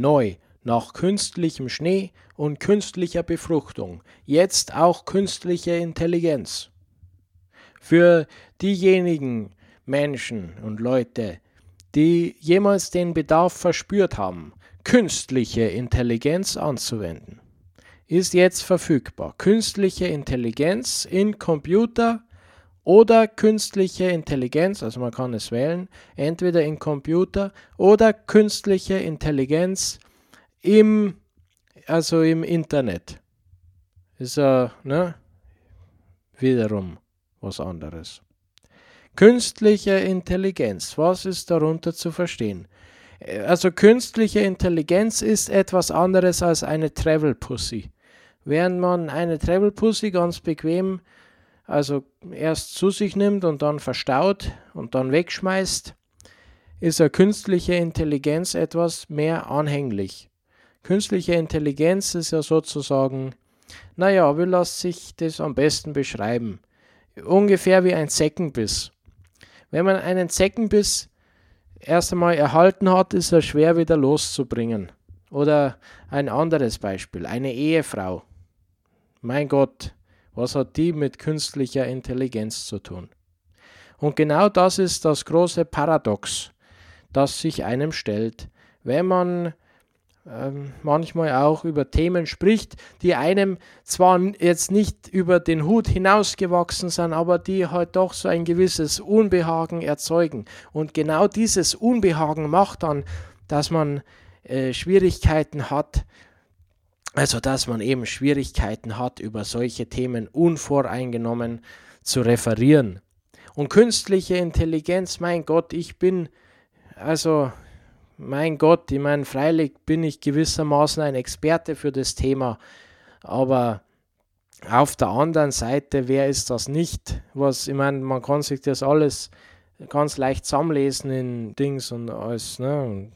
neu nach künstlichem Schnee und künstlicher Befruchtung, jetzt auch künstliche Intelligenz. Für diejenigen Menschen und Leute, die jemals den Bedarf verspürt haben, künstliche Intelligenz anzuwenden, ist jetzt verfügbar. Künstliche Intelligenz in Computer oder künstliche Intelligenz, also man kann es wählen, entweder in Computer oder künstliche Intelligenz im, also im Internet. Ist ja, ne, wiederum was anderes. Künstliche Intelligenz, was ist darunter zu verstehen? Also künstliche Intelligenz ist etwas anderes als eine Travel Pussy. Während man eine Travel Pussy ganz bequem also erst zu sich nimmt und dann verstaut und dann wegschmeißt, ist eine künstliche Intelligenz etwas mehr anhänglich. Künstliche Intelligenz ist ja sozusagen, naja, wie lässt sich das am besten beschreiben? Ungefähr wie ein Zeckenbiss. Wenn man einen Zeckenbiss erst einmal erhalten hat, ist er schwer wieder loszubringen. Oder ein anderes Beispiel, eine Ehefrau. Mein Gott, was hat die mit künstlicher Intelligenz zu tun? Und genau das ist das große Paradox, das sich einem stellt, wenn man ähm, manchmal auch über Themen spricht, die einem zwar jetzt nicht über den Hut hinausgewachsen sind, aber die halt doch so ein gewisses Unbehagen erzeugen. Und genau dieses Unbehagen macht dann, dass man äh, Schwierigkeiten hat, also dass man eben Schwierigkeiten hat, über solche Themen unvoreingenommen zu referieren. Und künstliche Intelligenz, mein Gott, ich bin, also mein Gott, ich meine, freilich bin ich gewissermaßen ein Experte für das Thema, aber auf der anderen Seite, wer ist das nicht? Was, ich meine, man kann sich das alles ganz leicht zusammenlesen in Dings und alles, ne?